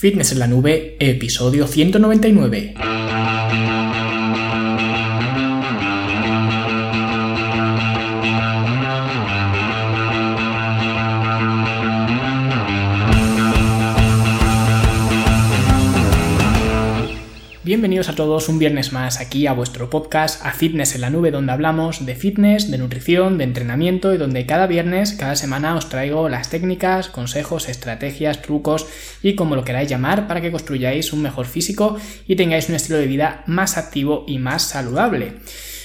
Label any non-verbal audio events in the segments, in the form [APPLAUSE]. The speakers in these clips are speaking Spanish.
Fitness en la Nube, episodio 199. Bienvenidos a todos un viernes más aquí a vuestro podcast A Fitness en la Nube donde hablamos de fitness, de nutrición, de entrenamiento y donde cada viernes, cada semana os traigo las técnicas, consejos, estrategias, trucos y como lo queráis llamar para que construyáis un mejor físico y tengáis un estilo de vida más activo y más saludable.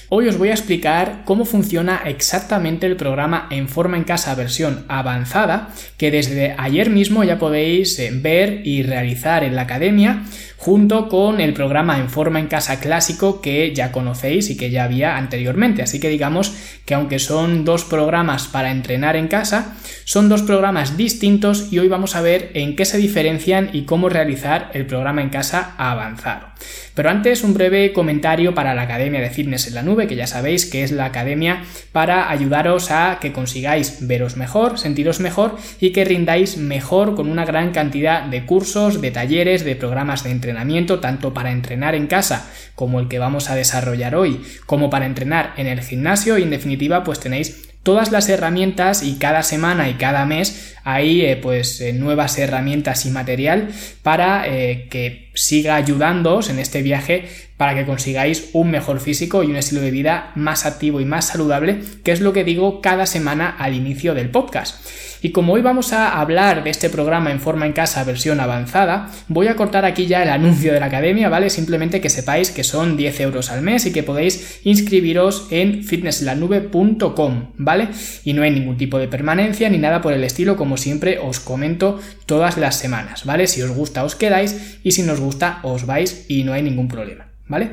Hoy os voy a explicar cómo funciona exactamente el programa En Forma en Casa versión avanzada que desde ayer mismo ya podéis eh, ver y realizar en la academia junto con el programa En Forma en Casa clásico que ya conocéis y que ya había anteriormente. Así que digamos que aunque son dos programas para entrenar en casa, son dos programas distintos y hoy vamos a ver en qué se diferencian y cómo realizar el programa en casa avanzado. Pero antes un breve comentario para la Academia de Fitness en la Nube, que ya sabéis que es la academia para ayudaros a que consigáis veros mejor, sentiros mejor y que rindáis mejor con una gran cantidad de cursos, de talleres, de programas de entrenamiento, tanto para entrenar en casa como el que vamos a desarrollar hoy, como para entrenar en el gimnasio. Y en definitiva pues tenéis todas las herramientas y cada semana y cada mes hay eh, pues eh, nuevas herramientas y material para eh, que siga ayudándoos en este viaje para que consigáis un mejor físico y un estilo de vida más activo y más saludable, que es lo que digo cada semana al inicio del podcast. Y como hoy vamos a hablar de este programa en forma en casa versión avanzada, voy a cortar aquí ya el anuncio de la academia, ¿vale? Simplemente que sepáis que son 10 euros al mes y que podéis inscribiros en fitnesslanube.com, ¿vale? Y no hay ningún tipo de permanencia ni nada por el estilo, como siempre os comento todas las semanas, ¿vale? Si os gusta os quedáis y si nos gusta os vais y no hay ningún problema. ¿Vale?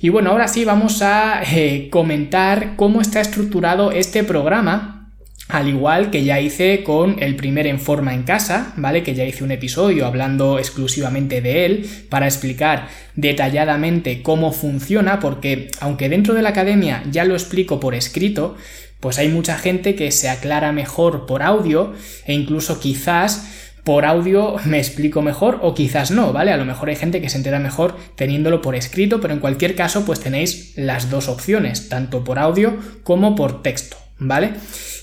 Y bueno, ahora sí vamos a eh, comentar cómo está estructurado este programa al igual que ya hice con el primer en forma en casa, ¿vale? Que ya hice un episodio hablando exclusivamente de él para explicar detalladamente cómo funciona, porque aunque dentro de la academia ya lo explico por escrito, pues hay mucha gente que se aclara mejor por audio e incluso quizás por audio me explico mejor o quizás no, ¿vale? A lo mejor hay gente que se entera mejor teniéndolo por escrito, pero en cualquier caso pues tenéis las dos opciones, tanto por audio como por texto, ¿vale?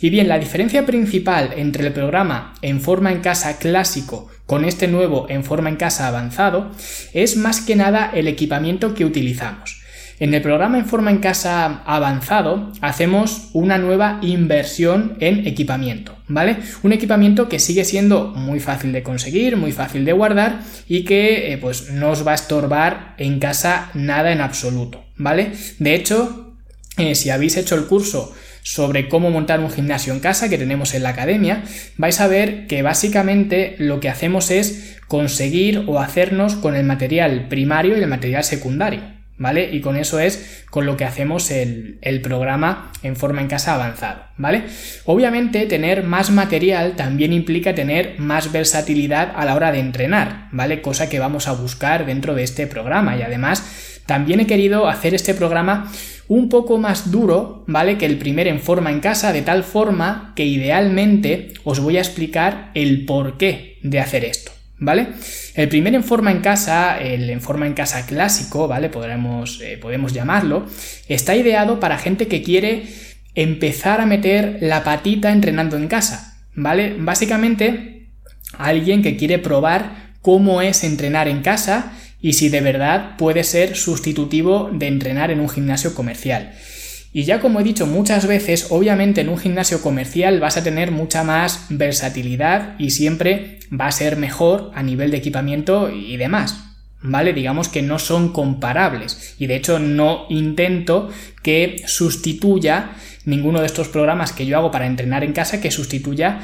Y bien, la diferencia principal entre el programa en forma en casa clásico con este nuevo en forma en casa avanzado es más que nada el equipamiento que utilizamos. En el programa en forma en casa avanzado hacemos una nueva inversión en equipamiento, ¿vale? Un equipamiento que sigue siendo muy fácil de conseguir, muy fácil de guardar y que eh, pues no os va a estorbar en casa nada en absoluto, ¿vale? De hecho, eh, si habéis hecho el curso sobre cómo montar un gimnasio en casa que tenemos en la academia, vais a ver que básicamente lo que hacemos es conseguir o hacernos con el material primario y el material secundario. ¿Vale? Y con eso es con lo que hacemos el, programa en forma en casa avanzado, ¿vale? Obviamente tener más material también implica tener más versatilidad a la hora de entrenar, ¿vale? Cosa que vamos a buscar dentro de este programa y además también he querido hacer este programa un poco más duro, ¿vale? Que el primer en forma en casa, de tal forma que idealmente os voy a explicar el porqué de hacer esto, ¿vale? El primer en forma en casa, el en forma en casa clásico, ¿vale? Podremos, eh, podemos llamarlo, está ideado para gente que quiere empezar a meter la patita entrenando en casa, ¿vale? Básicamente, alguien que quiere probar cómo es entrenar en casa y si de verdad puede ser sustitutivo de entrenar en un gimnasio comercial. Y ya como he dicho muchas veces, obviamente en un gimnasio comercial vas a tener mucha más versatilidad y siempre va a ser mejor a nivel de equipamiento y demás. ¿Vale? Digamos que no son comparables. Y de hecho no intento que sustituya ninguno de estos programas que yo hago para entrenar en casa que sustituya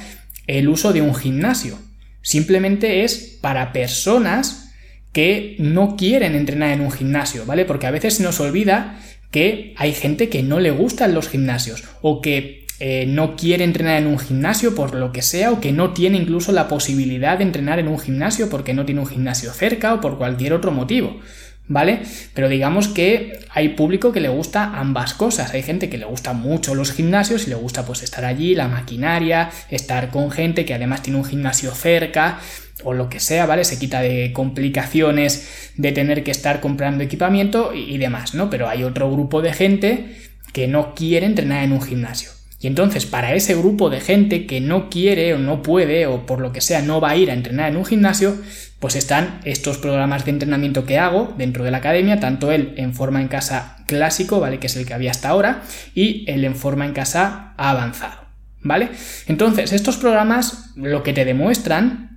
el uso de un gimnasio. Simplemente es para personas que no quieren entrenar en un gimnasio, ¿vale? Porque a veces se nos olvida que hay gente que no le gustan los gimnasios o que eh, no quiere entrenar en un gimnasio por lo que sea o que no tiene incluso la posibilidad de entrenar en un gimnasio porque no tiene un gimnasio cerca o por cualquier otro motivo. ¿Vale? Pero digamos que hay público que le gusta ambas cosas. Hay gente que le gusta mucho los gimnasios y le gusta pues estar allí, la maquinaria, estar con gente que además tiene un gimnasio cerca o lo que sea, ¿vale? Se quita de complicaciones de tener que estar comprando equipamiento y, demás, ¿no? Pero hay otro grupo de gente que no quiere entrenar en un gimnasio. Y entonces, para ese grupo de gente que no quiere o no puede o por lo que sea no va a ir a entrenar en un gimnasio, pues están estos programas de entrenamiento que hago dentro de la academia, tanto el en forma en casa clásico, ¿vale? Que es el que había hasta ahora, y el en forma en casa avanzado, ¿vale? Entonces, estos programas lo que te demuestran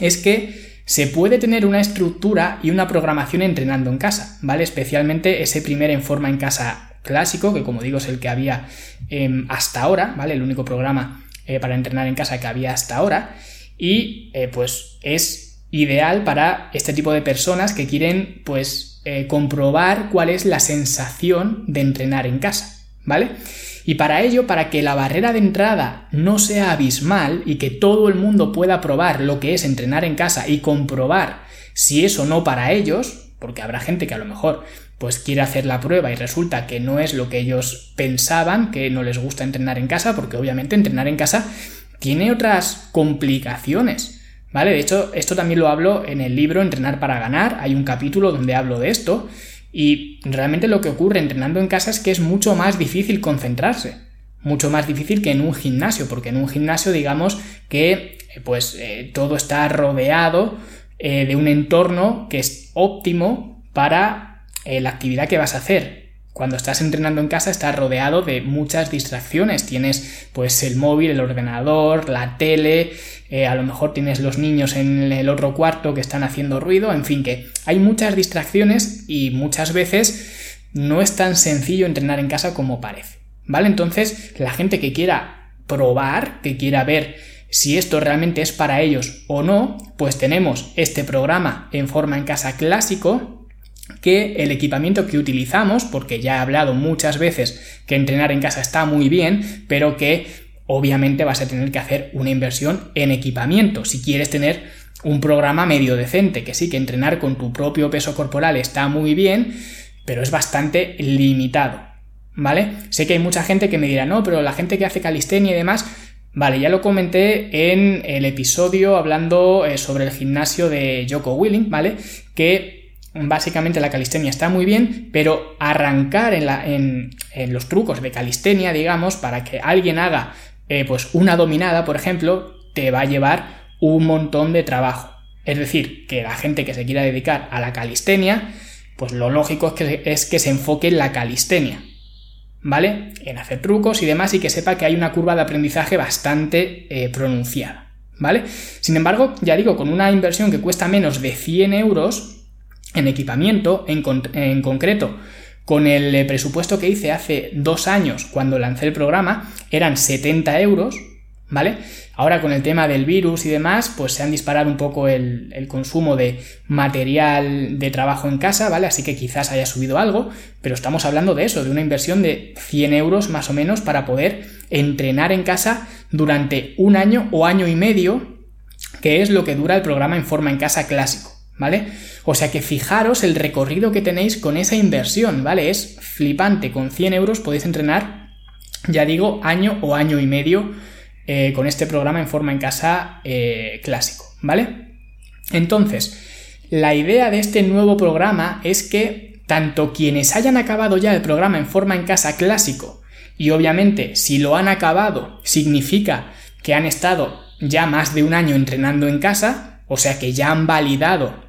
es que se puede tener una estructura y una programación entrenando en casa, ¿vale? Especialmente ese primer en forma en casa clásico, que como digo es el que había em, hasta ahora, ¿vale? El único programa eh, para entrenar en casa que había hasta ahora. Y eh, pues es ideal para este tipo de personas que quieren pues eh, comprobar cuál es la sensación de entrenar en casa, ¿vale? Y para ello, para que la barrera de entrada no sea abismal y que todo el mundo pueda probar lo que es entrenar en casa y comprobar si eso no para ellos, porque habrá gente que a lo mejor pues quiere hacer la prueba y resulta que no es lo que ellos pensaban, que no les gusta entrenar en casa, porque obviamente entrenar en casa tiene otras complicaciones. ¿Vale? De hecho, esto también lo hablo en el libro Entrenar para ganar. Hay un capítulo donde hablo de esto. Y realmente lo que ocurre entrenando en casa es que es mucho más difícil concentrarse. Mucho más difícil que en un gimnasio. Porque en un gimnasio, digamos que pues eh, todo está rodeado eh, de un entorno que es óptimo para eh, la actividad que vas a hacer. Cuando estás entrenando en casa estás rodeado de muchas distracciones. Tienes pues el móvil, el ordenador, la tele, eh, a lo mejor tienes los niños en el otro cuarto que están haciendo ruido, en fin que hay muchas distracciones y muchas veces no es tan sencillo entrenar en casa como parece. ¿Vale? Entonces la gente que quiera probar, que quiera ver si esto realmente es para ellos o no, pues tenemos este programa en forma en casa clásico, que el equipamiento que utilizamos, porque ya he hablado muchas veces que entrenar en casa está muy bien, pero que obviamente vas a tener que hacer una inversión en equipamiento si quieres tener un programa medio decente, que sí que entrenar con tu propio peso corporal está muy bien, pero es bastante limitado, ¿vale? Sé que hay mucha gente que me dirá, no, pero la gente que hace calistenia y demás, vale, ya lo comenté en el episodio hablando eh, sobre el gimnasio de Joko Willing, ¿vale? Que básicamente la calistenia está muy bien, pero arrancar en, los trucos de calistenia, digamos, para que alguien haga eh, pues una dominada, por ejemplo, te va a llevar un montón de trabajo. Es decir, que la gente que se quiera dedicar a la calistenia, pues lo lógico es que, se enfoque en la calistenia, ¿vale? En hacer trucos y demás y que sepa que hay una curva de aprendizaje bastante eh, pronunciada, ¿vale? Sin embargo, ya digo, con una inversión que cuesta menos de 100 euros, en equipamiento, en, concreto, con el eh, presupuesto que hice hace dos años cuando lancé el programa, eran 70 euros, ¿vale? Ahora con el tema del virus y demás, pues se han disparado un poco el, el, consumo de material de trabajo en casa, ¿vale? Así que quizás haya subido algo, pero estamos hablando de eso, de una inversión de 100 euros más o menos para poder entrenar en casa durante un año o año y medio, que es lo que dura el programa en forma en casa clásico. ¿Vale? O sea que fijaros el recorrido que tenéis con esa inversión, ¿vale? Es flipante, con 100 euros podéis entrenar, ya digo, año o año y medio eh, con este programa en forma en casa eh, clásico, ¿vale? Entonces, la idea de este nuevo programa es que tanto quienes hayan acabado ya el programa en forma en casa clásico, y obviamente si lo han acabado significa que han estado ya más de un año entrenando en casa, o sea que ya han validado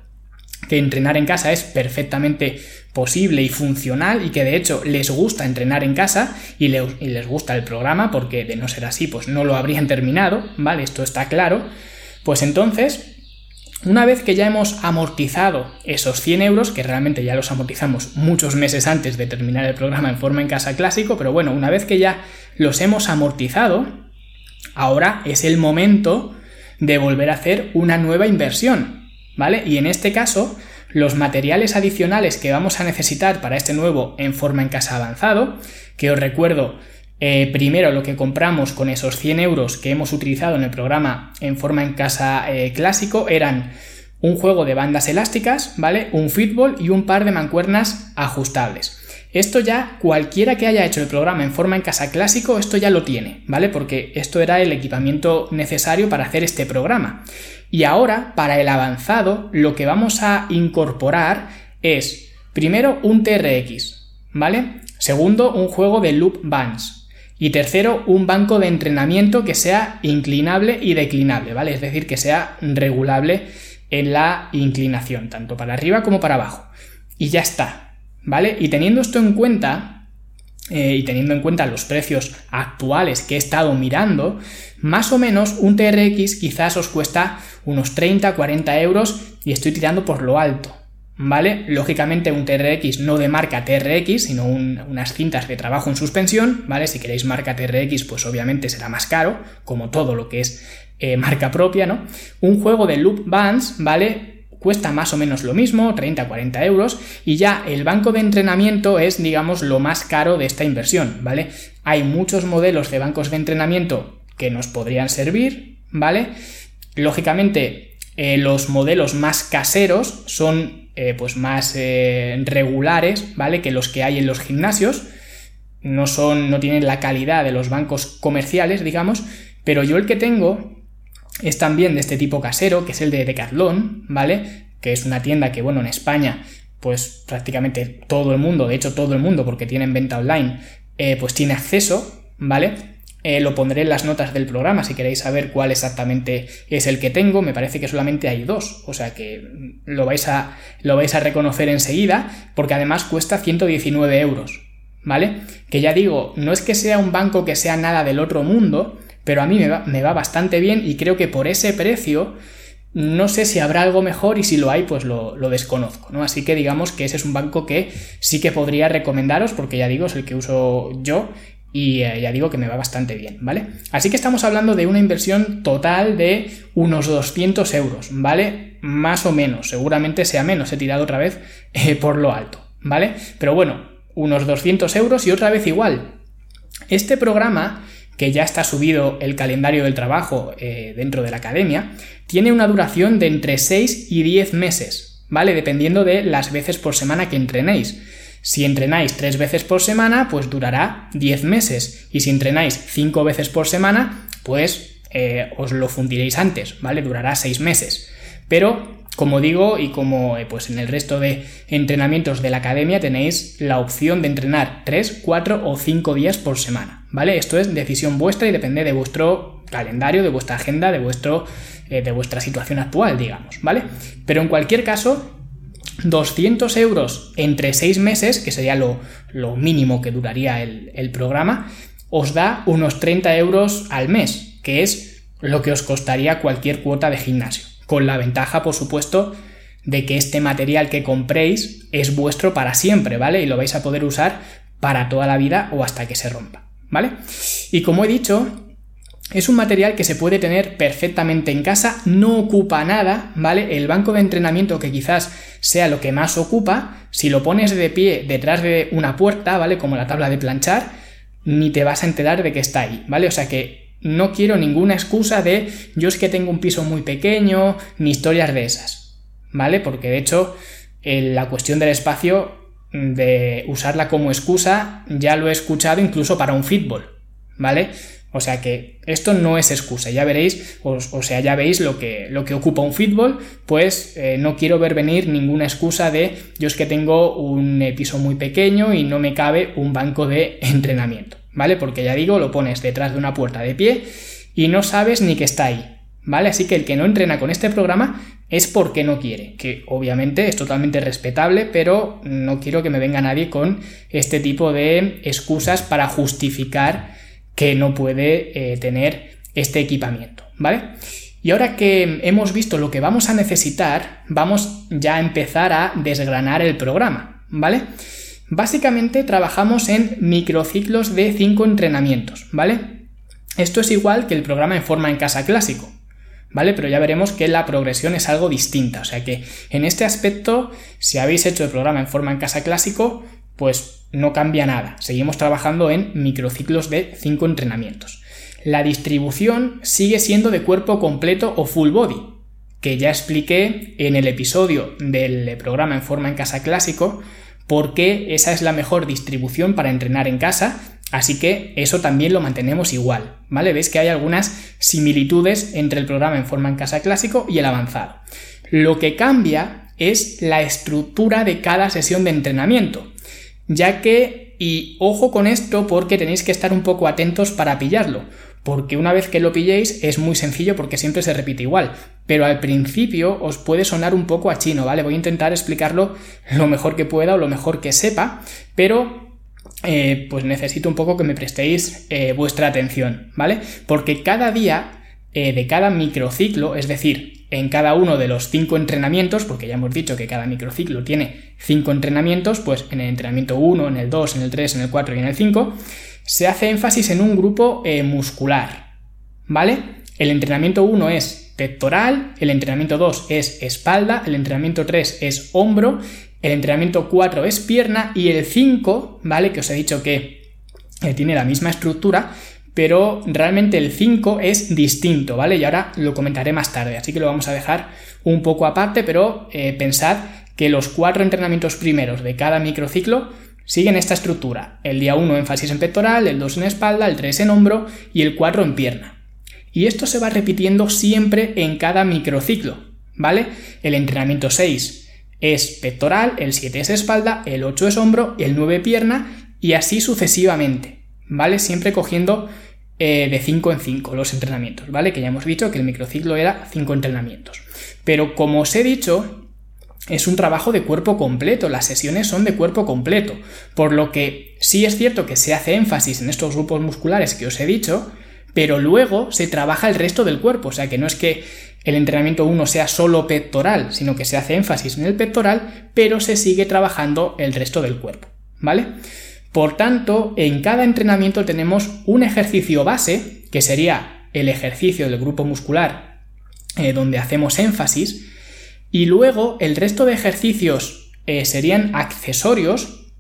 que entrenar en casa es perfectamente posible y funcional y que de hecho les gusta entrenar en casa y, les gusta el programa porque de no ser así pues no lo habrían terminado, ¿vale? Esto está claro. Pues entonces, una vez que ya hemos amortizado esos 100 euros, que realmente ya los amortizamos muchos meses antes de terminar el programa en forma en casa clásico, pero bueno, una vez que ya los hemos amortizado, ahora es el momento de volver a hacer una nueva inversión. Y en este caso, los materiales adicionales que vamos a necesitar para este nuevo en forma en casa avanzado, que os recuerdo eh, primero lo que compramos con esos 100 euros que hemos utilizado en el programa en forma en casa eh, clásico eran un juego de bandas elásticas, ¿vale? Un fútbol y un par de mancuernas ajustables. Esto ya cualquiera que haya hecho el programa en forma en casa clásico, esto ya lo tiene, ¿vale? Porque esto era el equipamiento necesario para hacer este programa. Y ahora, para el avanzado, lo que vamos a incorporar es, primero, un TRX, ¿vale? Segundo, un juego de loop bands. Y tercero, un banco de entrenamiento que sea inclinable y declinable, ¿vale? Es decir, que sea regulable en la inclinación, tanto para arriba como para abajo. Y ya está, ¿vale? Y teniendo esto en cuenta, eh, y teniendo en cuenta los precios actuales que he estado mirando, más o menos un TRX quizás os cuesta unos 30-40 euros y estoy tirando por lo alto. ¿Vale? Lógicamente un TRX no de marca TRX, sino unas cintas de trabajo en suspensión, ¿vale? Si queréis marca TRX, pues obviamente será más caro, como todo lo que es eh, marca propia, ¿no? Un juego de loop bands, ¿vale? Cuesta más o menos lo mismo, 30-40 euros, y ya el banco de entrenamiento es, digamos, lo más caro de esta inversión, ¿vale? Hay muchos modelos de bancos de entrenamiento que nos podrían servir, ¿vale? Lógicamente, eh, los modelos más caseros son eh, pues más eh, regulares, ¿vale? Que los que hay en los gimnasios. No son, no tienen la calidad de los bancos comerciales, digamos, pero yo el que tengo es también de este tipo casero, que es el de Decathlon, ¿vale? Que es una tienda que, bueno, en España, pues prácticamente todo el mundo, de hecho todo el mundo, porque tienen venta online, eh, pues tiene acceso, ¿vale? Eh, lo pondré en las notas del programa si queréis saber cuál exactamente es el que tengo. Me parece que solamente hay dos, o sea que lo vais a, lo vais a reconocer enseguida, porque además cuesta 119 euros, ¿vale? Que ya digo, no es que sea un banco que sea nada del otro mundo, pero a mí me va, bastante bien y creo que por ese precio no sé si habrá algo mejor y si lo hay, pues lo, desconozco, ¿no? Así que digamos que ese es un banco que sí que podría recomendaros, porque ya digo, es el que uso yo y eh, ya digo que me va bastante bien, ¿vale? Así que estamos hablando de una inversión total de unos 200 euros, ¿vale? Más o menos, seguramente sea menos, he tirado otra vez [LAUGHS] eh, por lo alto, ¿vale? Pero bueno, unos 200 euros y otra vez igual. Este programa que ya está subido el calendario del trabajo eh, dentro de la academia, tiene una duración de entre 6 y 10 meses, ¿vale? Dependiendo de las veces por semana que entrenéis. Si entrenáis 3 veces por semana, pues durará 10 meses. Y si entrenáis 5 veces por semana, pues eh, os lo fundiréis antes, ¿vale? Durará 6 meses. Pero como digo, y como eh, pues en el resto de entrenamientos de la academia tenéis la opción de entrenar 3, 4 o 5 días por semana, ¿vale? Esto es decisión vuestra y depende de vuestro calendario, de vuestra agenda, de, vuestro, eh, de vuestra situación actual, digamos, ¿vale? Pero en cualquier caso, 200 euros entre 6 meses, que sería lo, mínimo que duraría el, el programa, os da unos 30 euros al mes, que es lo que os costaría cualquier cuota de gimnasio con la ventaja, por supuesto, de que este material que compréis es vuestro para siempre, ¿vale? Y lo vais a poder usar para toda la vida o hasta que se rompa, ¿vale? Y como he dicho, es un material que se puede tener perfectamente en casa, no ocupa nada, ¿vale? El banco de entrenamiento que quizás sea lo que más ocupa, si lo pones de pie detrás de una puerta, ¿vale? Como la tabla de planchar, ni te vas a enterar de que está ahí, ¿vale? O sea que no quiero ninguna excusa de yo es que tengo un piso muy pequeño, ni historias de esas. ¿Vale? Porque de hecho, la cuestión del espacio, de usarla como excusa, ya lo he escuchado incluso para un fútbol. ¿Vale? O sea que esto no es excusa, ya veréis, o, sea, ya veis lo que, lo que ocupa un fútbol, pues eh, no quiero ver venir ninguna excusa de yo es que tengo un piso muy pequeño y no me cabe un banco de [LAUGHS] entrenamiento. ¿Vale? Porque ya digo, lo pones detrás de una puerta de pie y no sabes ni que está ahí, ¿vale? Así que el que no entrena con este programa es porque no quiere, que obviamente es totalmente respetable, pero no quiero que me venga nadie con este tipo de excusas para justificar que no puede eh, tener este equipamiento, ¿vale? Y ahora que hemos visto lo que vamos a necesitar, vamos ya a empezar a desgranar el programa, ¿vale? Básicamente trabajamos en microciclos de 5 entrenamientos, ¿vale? Esto es igual que el programa en forma en casa clásico, ¿vale? Pero ya veremos que la progresión es algo distinta, o sea que en este aspecto, si habéis hecho el programa en forma en casa clásico, pues no cambia nada, seguimos trabajando en microciclos de 5 entrenamientos. La distribución sigue siendo de cuerpo completo o full body, que ya expliqué en el episodio del programa en forma en casa clásico, porque esa es la mejor distribución para entrenar en casa Así que eso también lo mantenemos igual, ¿vale? Veis que hay algunas similitudes entre el programa en forma en casa clásico y el avanzado. Lo que cambia es la estructura de cada sesión de entrenamiento, ya que, y ojo con esto porque tenéis que estar un poco atentos para pillarlo, porque una vez que lo pilléis es muy sencillo porque siempre se repite igual, pero al principio os puede sonar un poco a chino, ¿vale? Voy a intentar explicarlo lo mejor que pueda o lo mejor que sepa, pero eh, pues necesito un poco que me prestéis eh, vuestra atención, ¿vale? Porque cada día eh, de cada microciclo, es decir, en cada uno de los cinco entrenamientos, porque ya hemos dicho que cada microciclo tiene cinco entrenamientos, pues en el entrenamiento 1, en el 2, en el 3, en el 4 y en el 5, se hace énfasis en un grupo muscular, ¿vale? El entrenamiento 1 es pectoral, el entrenamiento 2 es espalda, el entrenamiento 3 es hombro el entrenamiento 4 es pierna y el 5, ¿vale? Que os he dicho que eh, tiene la misma estructura, pero realmente el 5 es distinto, ¿vale? Y ahora lo comentaré más tarde, así que lo vamos a dejar un poco aparte, pero eh, pensad que los cuatro entrenamientos primeros de cada microciclo siguen esta estructura. El día 1 énfasis en pectoral, el 2 en espalda, el 3 en hombro y el 4 en pierna. Y esto se va repitiendo siempre en cada microciclo, ¿vale? El entrenamiento 6 es pectoral, el 7 es espalda, el 8 es hombro, el 9 pierna y así sucesivamente, ¿vale? Siempre cogiendo eh, de 5 en 5 los entrenamientos, ¿vale? Que ya hemos dicho que el microciclo era 5 entrenamientos. Pero como os he dicho, es un trabajo de cuerpo completo, las sesiones son de cuerpo completo, por lo que sí es cierto que se hace énfasis en estos grupos musculares que os he dicho, pero luego se trabaja el resto del cuerpo, o sea que no es que el entrenamiento 1 sea solo pectoral, sino que se hace énfasis en el pectoral, pero se sigue trabajando el resto del cuerpo, ¿vale? Por tanto, en cada entrenamiento tenemos un ejercicio base, que sería el ejercicio del grupo muscular eh, donde hacemos énfasis, y luego el resto de ejercicios eh, serían accesorios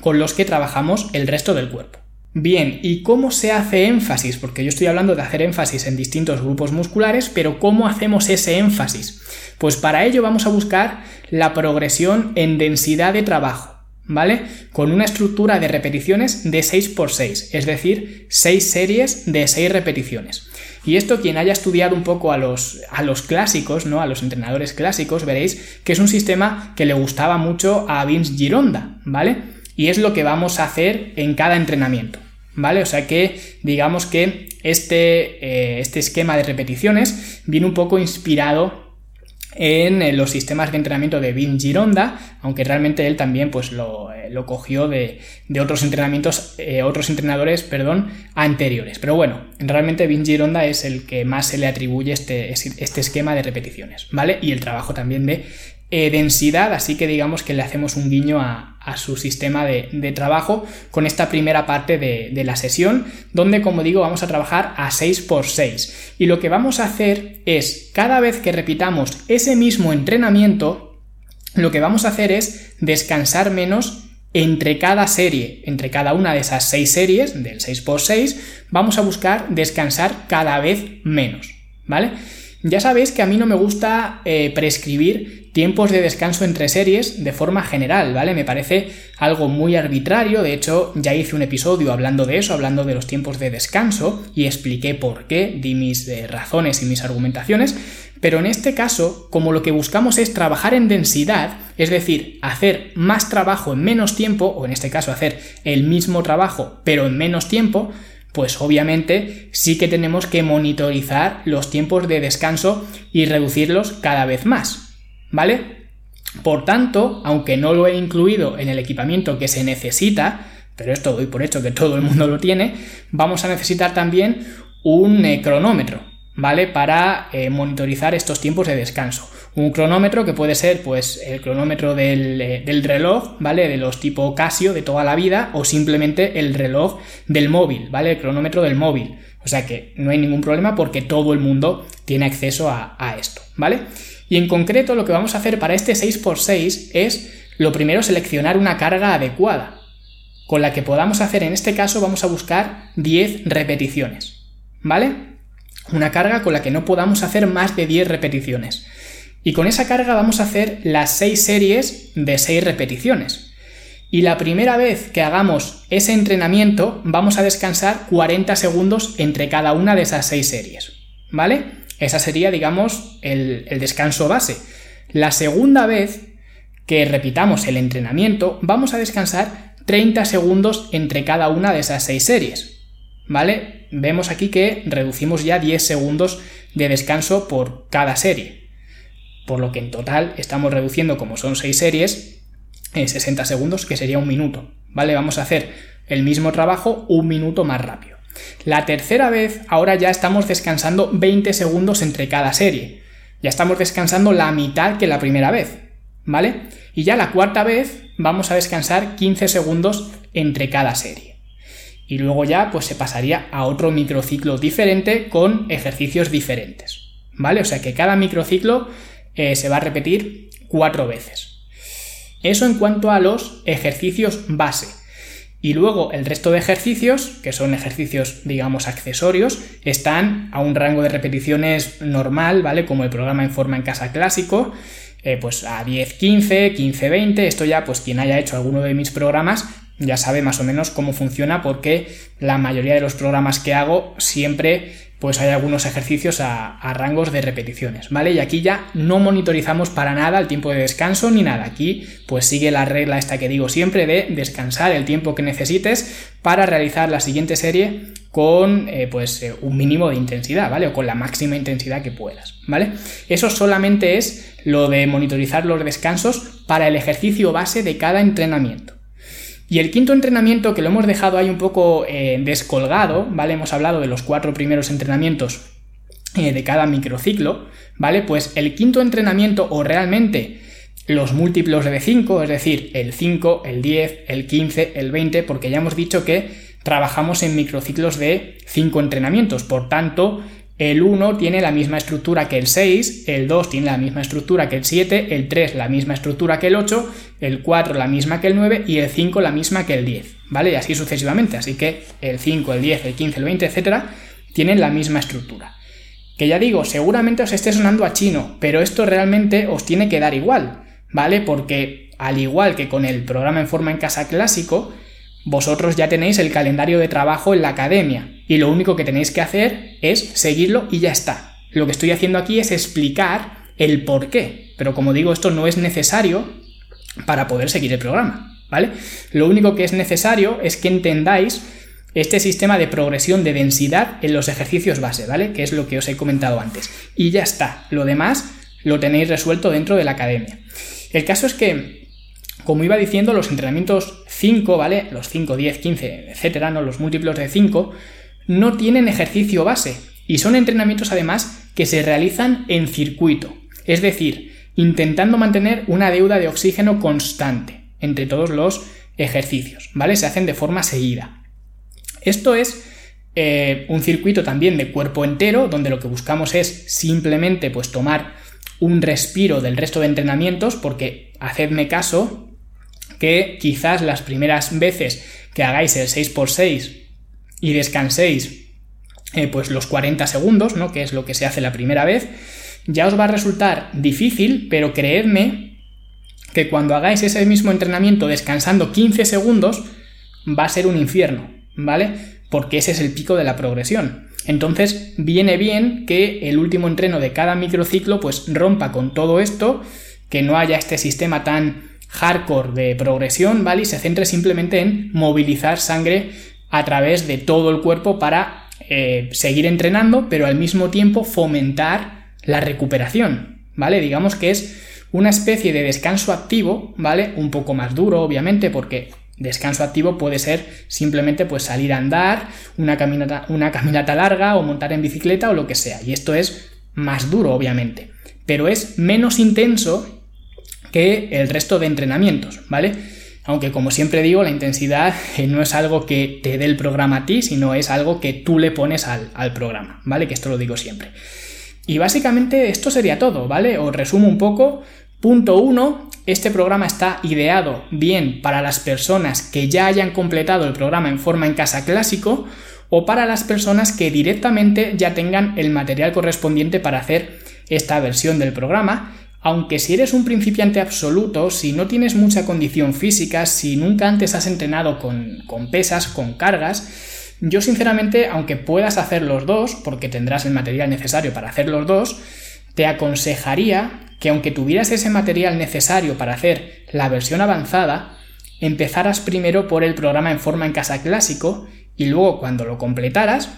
con los que trabajamos el resto del cuerpo. Bien, ¿y cómo se hace énfasis? Porque yo estoy hablando de hacer énfasis en distintos grupos musculares, pero ¿cómo hacemos ese énfasis? Pues para ello vamos a buscar la progresión en densidad de trabajo, ¿vale? Con una estructura de repeticiones de 6x6, es decir, 6 series de 6 repeticiones. Y esto quien haya estudiado un poco a los, a los clásicos, ¿no? A los entrenadores clásicos, veréis que es un sistema que le gustaba mucho a Vince Gironda, ¿vale? Y es lo que vamos a hacer en cada entrenamiento. ¿vale? O sea que digamos que este, eh, este esquema de repeticiones viene un poco inspirado en eh, los sistemas de entrenamiento de Vin Gironda, aunque realmente él también pues lo, eh, cogió de, otros entrenamientos, otros entrenadores, perdón, anteriores. Pero bueno, realmente Vin Gironda es el que más se le atribuye este, este esquema de repeticiones, ¿vale? Y el trabajo también de eh, densidad, así que digamos que le hacemos un guiño a, su sistema de, trabajo con esta primera parte de, la sesión, donde como digo vamos a trabajar a 6x6. Y lo que vamos a hacer es, cada vez que repitamos ese mismo entrenamiento, lo que vamos a hacer es descansar menos entre cada serie, entre cada una de esas 6 series, del 6x6, vamos a buscar descansar cada vez menos, ¿vale? Ya sabéis que a mí no me gusta eh, prescribir tiempos de descanso entre series de forma general, ¿vale? Me parece algo muy arbitrario, de hecho ya hice un episodio hablando de eso, hablando de los tiempos de descanso y expliqué por qué, di mis eh, razones y mis argumentaciones, pero en este caso, como lo que buscamos es trabajar en densidad, es decir, hacer más trabajo en menos tiempo, o en este caso hacer el mismo trabajo pero en menos tiempo, pues obviamente sí que tenemos que monitorizar los tiempos de descanso y reducirlos cada vez más, ¿vale? Por tanto, aunque no lo he incluido en el equipamiento que se necesita, pero esto doy por hecho que todo el mundo lo tiene, vamos a necesitar también un cronómetro, ¿vale? Para eh, monitorizar estos tiempos de descanso. Un cronómetro que puede ser, pues, el cronómetro eh, del, reloj, ¿vale? De los tipo Casio de toda la vida, o simplemente el reloj del móvil, ¿vale? El cronómetro del móvil. O sea que no hay ningún problema porque todo el mundo tiene acceso a, a esto, ¿vale? Y en concreto lo que vamos a hacer para este 6x6 es, lo primero, seleccionar una carga adecuada, con la que podamos hacer, en este caso, vamos a buscar 10 repeticiones, ¿vale? Una carga con la que no podamos hacer más de 10 repeticiones. Y con esa carga vamos a hacer las 6 series de 6 repeticiones. y la primera vez que hagamos ese entrenamiento vamos a descansar 40 segundos entre cada una de esas 6 series. ¿Vale? Esa sería, digamos, el, el descanso base. La segunda vez que repitamos el entrenamiento vamos a descansar 30 segundos entre cada una de esas 6 series. ¿Vale? Vemos aquí que reducimos ya 10 segundos de descanso por cada serie. Por lo que en total estamos reduciendo, como son 6 series, 60 segundos, que sería un minuto. ¿Vale? Vamos a hacer el mismo trabajo un minuto más rápido. La tercera vez, ahora ya estamos descansando 20 segundos entre cada serie. Ya estamos descansando la mitad que la primera vez. ¿Vale? Y ya la cuarta vez vamos a descansar 15 segundos entre cada serie. Y luego ya pues se pasaría a otro microciclo diferente con ejercicios diferentes. ¿Vale? O sea que cada microciclo eh, se va a repetir cuatro veces. Eso en cuanto a los ejercicios base. Y luego el resto de ejercicios, que son ejercicios, digamos, accesorios, están a un rango de repeticiones normal, ¿vale? Como el programa en forma en casa clásico, eh, pues a 10, 15, 15, 20. Esto ya, pues quien haya hecho alguno de mis programas ya sabe más o menos cómo funciona porque la mayoría de los programas que hago siempre pues hay algunos ejercicios a, rangos de repeticiones, ¿vale? Y aquí ya no monitorizamos para nada el tiempo de descanso ni nada. Aquí pues sigue la regla esta que digo siempre de descansar el tiempo que necesites para realizar la siguiente serie con eh, pues eh, un mínimo de intensidad, ¿vale? O con la máxima intensidad que puedas, ¿vale? Eso solamente es lo de monitorizar los descansos para el ejercicio base de cada entrenamiento. Y el quinto entrenamiento, que lo hemos dejado ahí un poco eh, descolgado, ¿vale? Hemos hablado de los cuatro primeros entrenamientos eh, de cada microciclo, ¿vale? Pues el quinto entrenamiento, o realmente los múltiplos de 5, es decir, el 5, el 10, el 15, el 20, porque ya hemos dicho que trabajamos en microciclos de 5 entrenamientos, por tanto, el 1 tiene la misma estructura que el 6, el 2 tiene la misma estructura que el 7, el 3 la misma estructura que el 8, el 4 la misma que el 9 y el 5 la misma que el 10, ¿vale? Y así sucesivamente. Así que el 5, el 10, el 15, el 20, etcétera, tienen la misma estructura. Que ya digo, seguramente os esté sonando a chino, pero esto realmente os tiene que dar igual, ¿vale? Porque al igual que con el programa en forma en casa clásico, vosotros ya tenéis el calendario de trabajo en la academia y lo único que tenéis que hacer es seguirlo y ya está. Lo que estoy haciendo aquí es explicar el por qué, pero como digo, esto no es necesario para poder seguir el programa, ¿vale? Lo único que es necesario es que entendáis este sistema de progresión de densidad en los ejercicios base, ¿vale? Que es lo que os he comentado antes. Y ya está, lo demás lo tenéis resuelto dentro de la academia. El caso es que como iba diciendo, los entrenamientos 5, ¿vale? Los 5, 10, 15, etcétera, ¿no? Los múltiplos de 5, no tienen ejercicio base y son entrenamientos además que se realizan en circuito, es decir, intentando mantener una deuda de oxígeno constante entre todos los ejercicios, ¿vale? Se hacen de forma seguida. Esto es eh, un circuito también de cuerpo entero, donde lo que buscamos es simplemente pues tomar un respiro del resto de entrenamientos, porque hacedme caso, que quizás las primeras veces que hagáis el 6x6 y descanséis eh, pues los 40 segundos, ¿no? que es lo que se hace la primera vez, ya os va a resultar difícil, pero creedme que cuando hagáis ese mismo entrenamiento descansando 15 segundos, va a ser un infierno, ¿vale? Porque ese es el pico de la progresión. Entonces viene bien que el último entreno de cada microciclo pues rompa con todo esto, que no haya este sistema tan hardcore de progresión, ¿vale? Y se centre simplemente en movilizar sangre a través de todo el cuerpo para eh, seguir entrenando, pero al mismo tiempo fomentar la recuperación, ¿vale? Digamos que es una especie de descanso activo, ¿vale? Un poco más duro, obviamente, porque descanso activo puede ser simplemente pues salir a andar, una caminata, una caminata larga o montar en bicicleta o lo que sea. Y esto es más duro, obviamente. Pero es menos intenso que el resto de entrenamientos, ¿vale? Aunque como siempre digo, la intensidad eh, no es algo que te dé el programa a ti, sino es algo que tú le pones al, al programa, ¿vale? Que esto lo digo siempre. Y básicamente esto sería todo, ¿vale? Os resumo un poco. Punto 1. Este programa está ideado bien para las personas que ya hayan completado el programa en forma en casa clásico o para las personas que directamente ya tengan el material correspondiente para hacer esta versión del programa aunque si eres un principiante absoluto, si no tienes mucha condición física, si nunca antes has entrenado con, con pesas, con cargas, yo sinceramente, aunque puedas hacer los dos, porque tendrás el material necesario para hacer los dos, te aconsejaría que aunque tuvieras ese material necesario para hacer la versión avanzada, empezaras primero por el programa en forma en casa clásico y luego cuando lo completaras,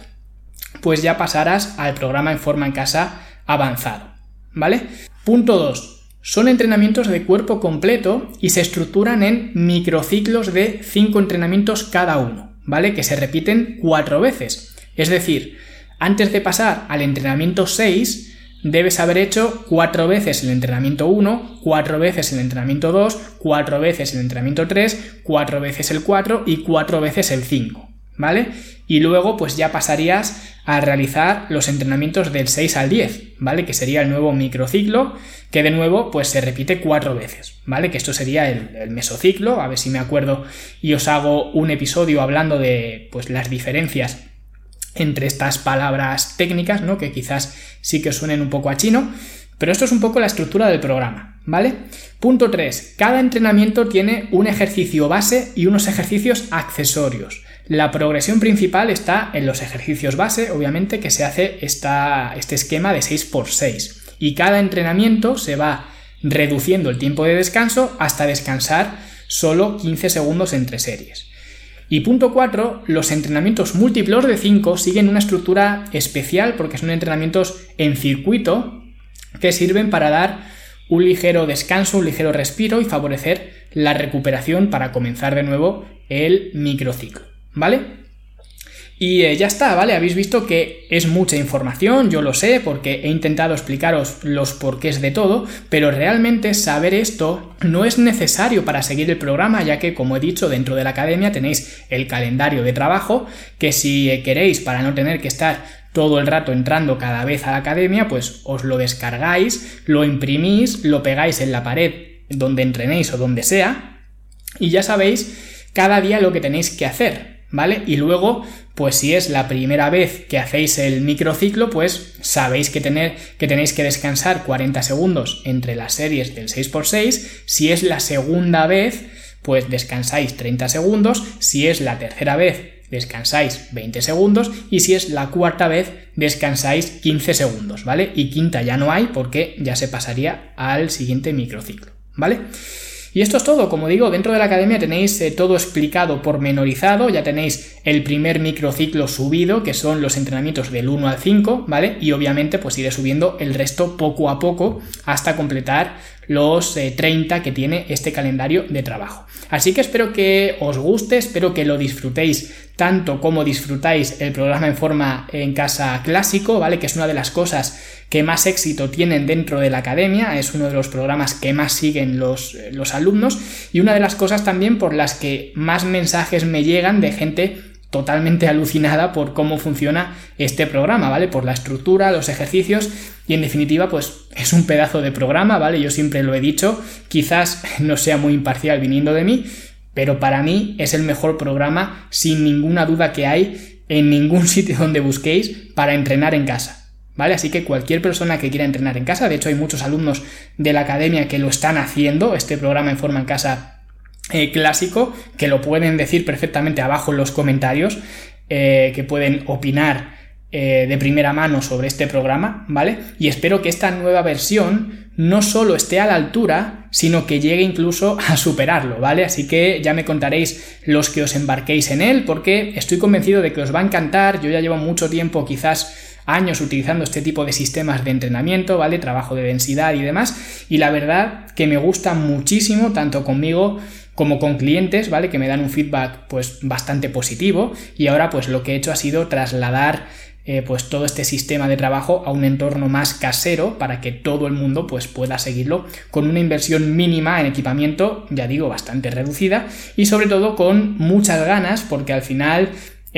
pues ya pasarás al programa en forma en casa avanzado. ¿Vale? Punto 2. Son entrenamientos de cuerpo completo y se estructuran en microciclos de 5 entrenamientos cada uno, ¿vale? Que se repiten 4 veces. Es decir, antes de pasar al entrenamiento 6, debes haber hecho 4 veces el entrenamiento 1, 4 veces el entrenamiento 2, 4 veces el entrenamiento 3, 4 veces el 4 y 4 veces el 5. ¿Vale? Y luego pues ya pasarías a realizar los entrenamientos del 6 al 10, ¿vale? Que sería el nuevo microciclo, que de nuevo pues se repite cuatro veces, ¿vale? Que esto sería el, mesociclo, a ver si me acuerdo y os hago un episodio hablando de pues las diferencias entre estas palabras técnicas, ¿no? Que quizás sí que suenen un poco a chino, pero esto es un poco la estructura del programa, ¿vale? Punto 3. Cada entrenamiento tiene un ejercicio base y unos ejercicios accesorios. La progresión principal está en los ejercicios base, obviamente, que se hace este esquema de 6x6. Y cada entrenamiento se va reduciendo el tiempo de descanso hasta descansar solo 15 segundos entre series. Y punto 4, los entrenamientos múltiplos de 5 siguen una estructura especial porque son entrenamientos en circuito que sirven para dar un ligero descanso, un ligero respiro y favorecer la recuperación para comenzar de nuevo el microciclo. ¿Vale? Y eh, ya está, ¿vale? Habéis visto que es mucha información, yo lo sé, porque he intentado explicaros los porqués de todo, pero realmente saber esto no es necesario para seguir el programa, ya que, como he dicho, dentro de la academia tenéis el calendario de trabajo, que si eh, queréis, para no tener que estar todo el rato entrando cada vez a la academia, pues os lo descargáis, lo imprimís, lo pegáis en la pared donde entrenéis o donde sea, y ya sabéis cada día lo que tenéis que hacer. ¿Vale? Y luego, pues si es la primera vez que hacéis el microciclo, pues sabéis que, tener, que tenéis que descansar 40 segundos entre las series del 6x6. Si es la segunda vez, pues descansáis 30 segundos. Si es la tercera vez, descansáis 20 segundos. Y si es la cuarta vez, descansáis 15 segundos, ¿vale? Y quinta ya no hay porque ya se pasaría al siguiente microciclo, ¿vale? Y esto es todo, como digo, dentro de la academia tenéis eh, todo explicado pormenorizado, ya tenéis el primer microciclo subido, que son los entrenamientos del 1 al 5, ¿vale? Y obviamente pues iré subiendo el resto poco a poco hasta completar los 30 eh, que tiene este calendario de trabajo. Así que espero que os guste, espero que lo disfrutéis tanto como disfrutáis el programa en forma en casa clásico, ¿vale? Que es una de las cosas que más éxito tienen dentro de la academia, es uno de los programas que más siguen los, los alumnos y una de las cosas también por las que más mensajes me llegan de gente totalmente alucinada por cómo funciona este programa, ¿vale? Por la estructura, los ejercicios y en definitiva pues es un pedazo de programa, ¿vale? Yo siempre lo he dicho, quizás [LAUGHS] no sea muy imparcial viniendo de mí, pero para mí es el mejor programa sin ninguna duda que hay en ningún [LAUGHS] sitio donde busquéis para entrenar en casa. ¿Vale? Así que cualquier persona que quiera entrenar en casa, de hecho hay muchos alumnos de la academia que lo están haciendo, este programa en forma en casa eh, clásico, que lo pueden decir perfectamente abajo en los comentarios, eh, que pueden opinar eh, de primera mano sobre este programa, ¿vale? Y espero que esta nueva versión no solo esté a la altura, sino que llegue incluso a superarlo, ¿vale? Así que ya me contaréis los que os embarquéis en él, porque estoy convencido de que os va a encantar, yo ya llevo mucho tiempo quizás años utilizando este tipo de sistemas de entrenamiento, ¿vale? Trabajo de densidad y demás. Y la verdad que me gusta muchísimo, tanto conmigo como con clientes, ¿vale? Que me dan un feedback pues bastante positivo. Y ahora pues lo que he hecho ha sido trasladar eh, pues todo este sistema de trabajo a un entorno más casero para que todo el mundo pues pueda seguirlo con una inversión mínima en equipamiento, ya digo, bastante reducida y sobre todo con muchas ganas porque al final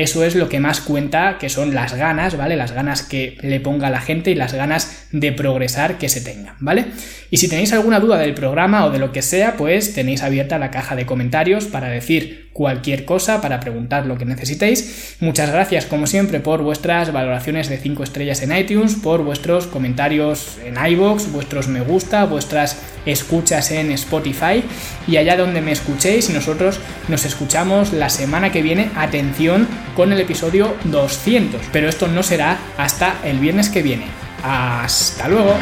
eso es lo que más cuenta, que son las ganas, ¿vale? Las ganas que le ponga la gente y las ganas de progresar que se tenga, ¿vale? Y si tenéis alguna duda del programa o de lo que sea, pues tenéis abierta la caja de comentarios para decir cualquier cosa, para preguntar lo que necesitéis. Muchas gracias, como siempre, por vuestras valoraciones de 5 estrellas en iTunes, por vuestros comentarios en iBox, vuestros me gusta, vuestras escuchas en Spotify y allá donde me escuchéis y nosotros nos escuchamos la semana que viene, atención, con el episodio 200. Pero esto no será hasta el viernes que viene. Hasta luego.